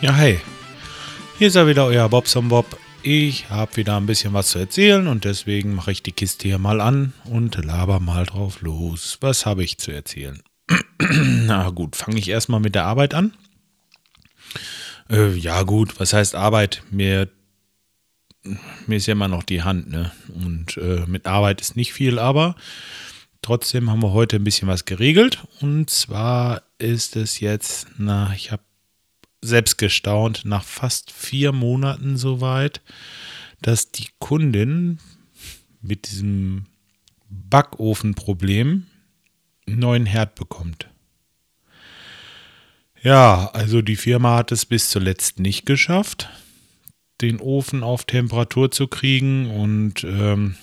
Ja, hey. Hier ist ja wieder euer Bobson Bob. Ich habe wieder ein bisschen was zu erzählen und deswegen mache ich die Kiste hier mal an und laber mal drauf los. Was habe ich zu erzählen? Na gut, fange ich erstmal mit der Arbeit an. Äh, ja, gut, was heißt Arbeit? Mir, mir ist ja immer noch die Hand, ne? Und äh, mit Arbeit ist nicht viel, aber trotzdem haben wir heute ein bisschen was geregelt. Und zwar ist es jetzt, na, ich habe selbst gestaunt, nach fast vier Monaten soweit, dass die Kundin mit diesem Backofenproblem einen neuen Herd bekommt. Ja, also die Firma hat es bis zuletzt nicht geschafft, den Ofen auf Temperatur zu kriegen und ähm,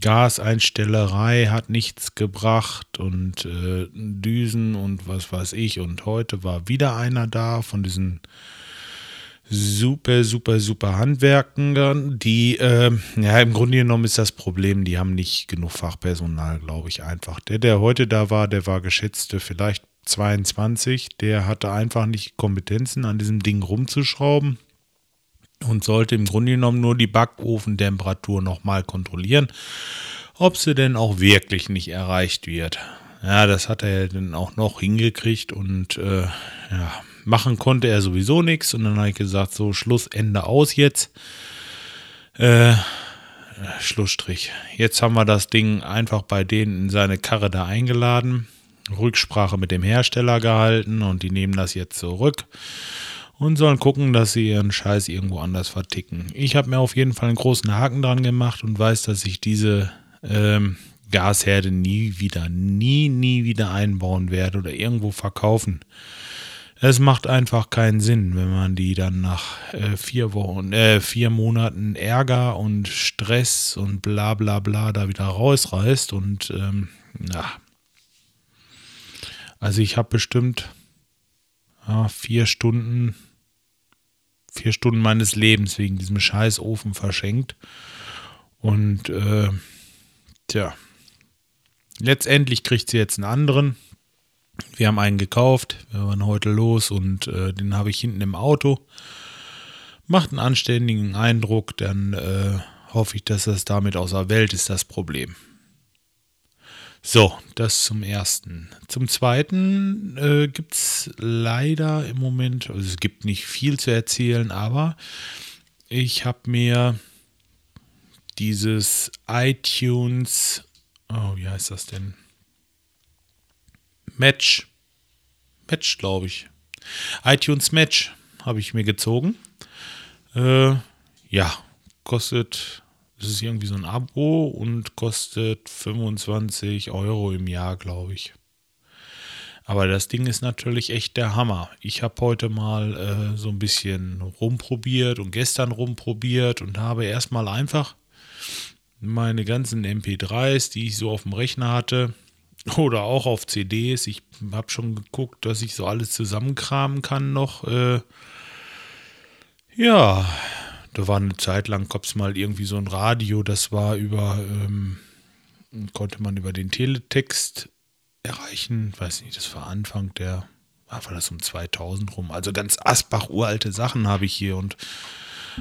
Gaseinstellerei hat nichts gebracht und äh, Düsen und was weiß ich. Und heute war wieder einer da von diesen super, super, super Handwerkern, die, äh, ja, im Grunde genommen ist das Problem, die haben nicht genug Fachpersonal, glaube ich einfach. Der, der heute da war, der war geschätzte vielleicht 22, der hatte einfach nicht Kompetenzen, an diesem Ding rumzuschrauben und sollte im Grunde genommen nur die Backofentemperatur nochmal kontrollieren, ob sie denn auch wirklich nicht erreicht wird. Ja, das hat er dann auch noch hingekriegt und äh, ja, machen konnte er sowieso nichts. Und dann habe ich gesagt, so Schluss, Ende aus jetzt. Äh, Schlussstrich. Jetzt haben wir das Ding einfach bei denen in seine Karre da eingeladen. Rücksprache mit dem Hersteller gehalten und die nehmen das jetzt zurück und sollen gucken, dass sie ihren Scheiß irgendwo anders verticken. Ich habe mir auf jeden Fall einen großen Haken dran gemacht und weiß, dass ich diese ähm, Gasherde nie wieder, nie, nie wieder einbauen werde oder irgendwo verkaufen. Es macht einfach keinen Sinn, wenn man die dann nach äh, vier Wochen, äh, vier Monaten Ärger und Stress und bla bla bla da wieder rausreißt und ähm, ja. Also ich habe bestimmt ja, vier Stunden vier Stunden meines Lebens wegen diesem scheiß Ofen verschenkt. Und äh, tja, letztendlich kriegt sie jetzt einen anderen. Wir haben einen gekauft, wir waren heute los und äh, den habe ich hinten im Auto. Macht einen anständigen Eindruck, dann äh, hoffe ich, dass das damit außer Welt ist, das Problem. So, das zum ersten. Zum zweiten äh, gibt es leider im Moment, also es gibt nicht viel zu erzählen, aber ich habe mir dieses iTunes, oh, wie heißt das denn? Match. Match, glaube ich. iTunes Match habe ich mir gezogen. Äh, ja, kostet das ist irgendwie so ein Abo und kostet 25 Euro im Jahr, glaube ich. Aber das Ding ist natürlich echt der Hammer. Ich habe heute mal äh, so ein bisschen rumprobiert und gestern rumprobiert und habe erstmal einfach meine ganzen MP3s, die ich so auf dem Rechner hatte, oder auch auf CDs. Ich habe schon geguckt, dass ich so alles zusammenkramen kann noch. Äh, ja, da war eine Zeit lang, gab es mal irgendwie so ein Radio, das war über, ähm, konnte man über den Teletext erreichen. Weiß nicht, das war Anfang der, war das um 2000 rum. Also ganz Asbach uralte Sachen habe ich hier und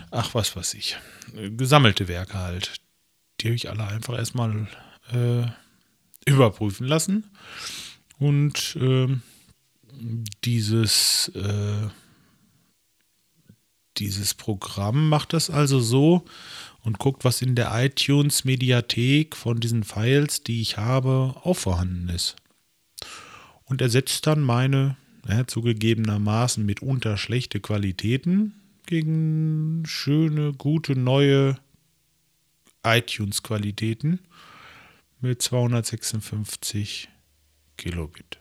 ach, was weiß ich. Gesammelte Werke halt. Die habe ich alle einfach erstmal äh, überprüfen lassen. Und äh, dieses äh, dieses Programm macht das also so und guckt, was in der iTunes-Mediathek von diesen Files, die ich habe, auch vorhanden ist. Und ersetzt dann meine ja, zugegebenermaßen mitunter schlechte Qualitäten gegen schöne, gute, neue iTunes-Qualitäten mit 256 Kilobit.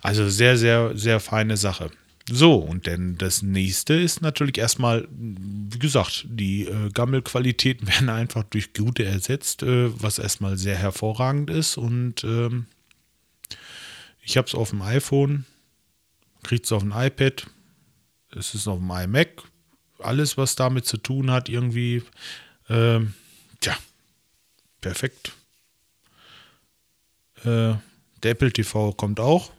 Also sehr, sehr, sehr feine Sache. So, und denn das nächste ist natürlich erstmal, wie gesagt, die äh, Gammelqualitäten werden einfach durch gute ersetzt, äh, was erstmal sehr hervorragend ist. Und ähm, ich habe es auf dem iPhone, kriegt es auf dem iPad, es ist auf dem iMac. Alles, was damit zu tun hat, irgendwie, ähm, tja, perfekt. Äh, Der Apple TV kommt auch.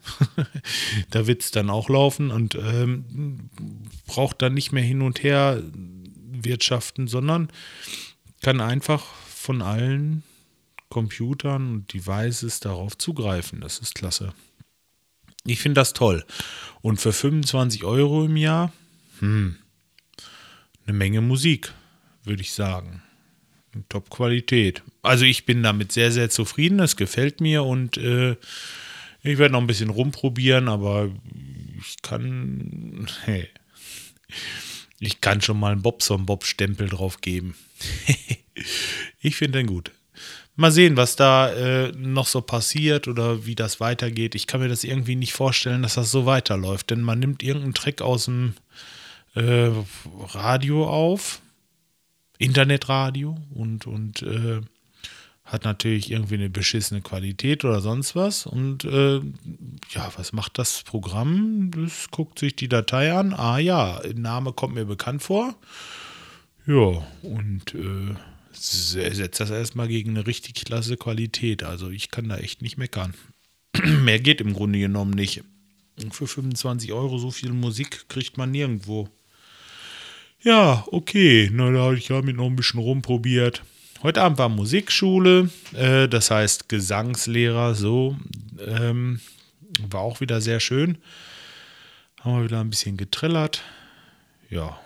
da wird es dann auch laufen und ähm, braucht dann nicht mehr hin und her wirtschaften, sondern kann einfach von allen Computern und Devices darauf zugreifen. Das ist klasse. Ich finde das toll. Und für 25 Euro im Jahr, hm, eine Menge Musik, würde ich sagen. Top-Qualität. Also ich bin damit sehr, sehr zufrieden. Es gefällt mir und äh, ich werde noch ein bisschen rumprobieren, aber ich kann. Hey, ich kann schon mal einen Bobson-Bob-Stempel drauf geben. ich finde den gut. Mal sehen, was da äh, noch so passiert oder wie das weitergeht. Ich kann mir das irgendwie nicht vorstellen, dass das so weiterläuft, denn man nimmt irgendeinen Trick aus dem äh, Radio auf, Internetradio und, und äh, hat natürlich irgendwie eine beschissene Qualität oder sonst was. Und äh, ja, was macht das Programm? Das guckt sich die Datei an. Ah ja, Name kommt mir bekannt vor. Ja, und äh, setzt das erstmal gegen eine richtig klasse Qualität. Also ich kann da echt nicht meckern. Mehr geht im Grunde genommen nicht. Für 25 Euro so viel Musik kriegt man nirgendwo. Ja, okay. Na, da habe ich damit noch ein bisschen rumprobiert. Heute Abend war Musikschule, äh, das heißt Gesangslehrer, so. Ähm, war auch wieder sehr schön. Haben wir wieder ein bisschen getrillert. Ja,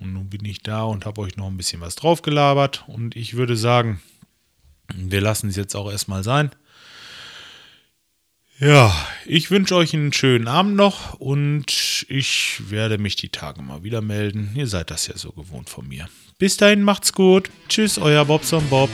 und nun bin ich da und habe euch noch ein bisschen was draufgelabert. Und ich würde sagen, wir lassen es jetzt auch erstmal sein. Ja, ich wünsche euch einen schönen Abend noch und ich werde mich die Tage mal wieder melden. Ihr seid das ja so gewohnt von mir. Bis dahin macht's gut. Tschüss, euer Bobson Bob.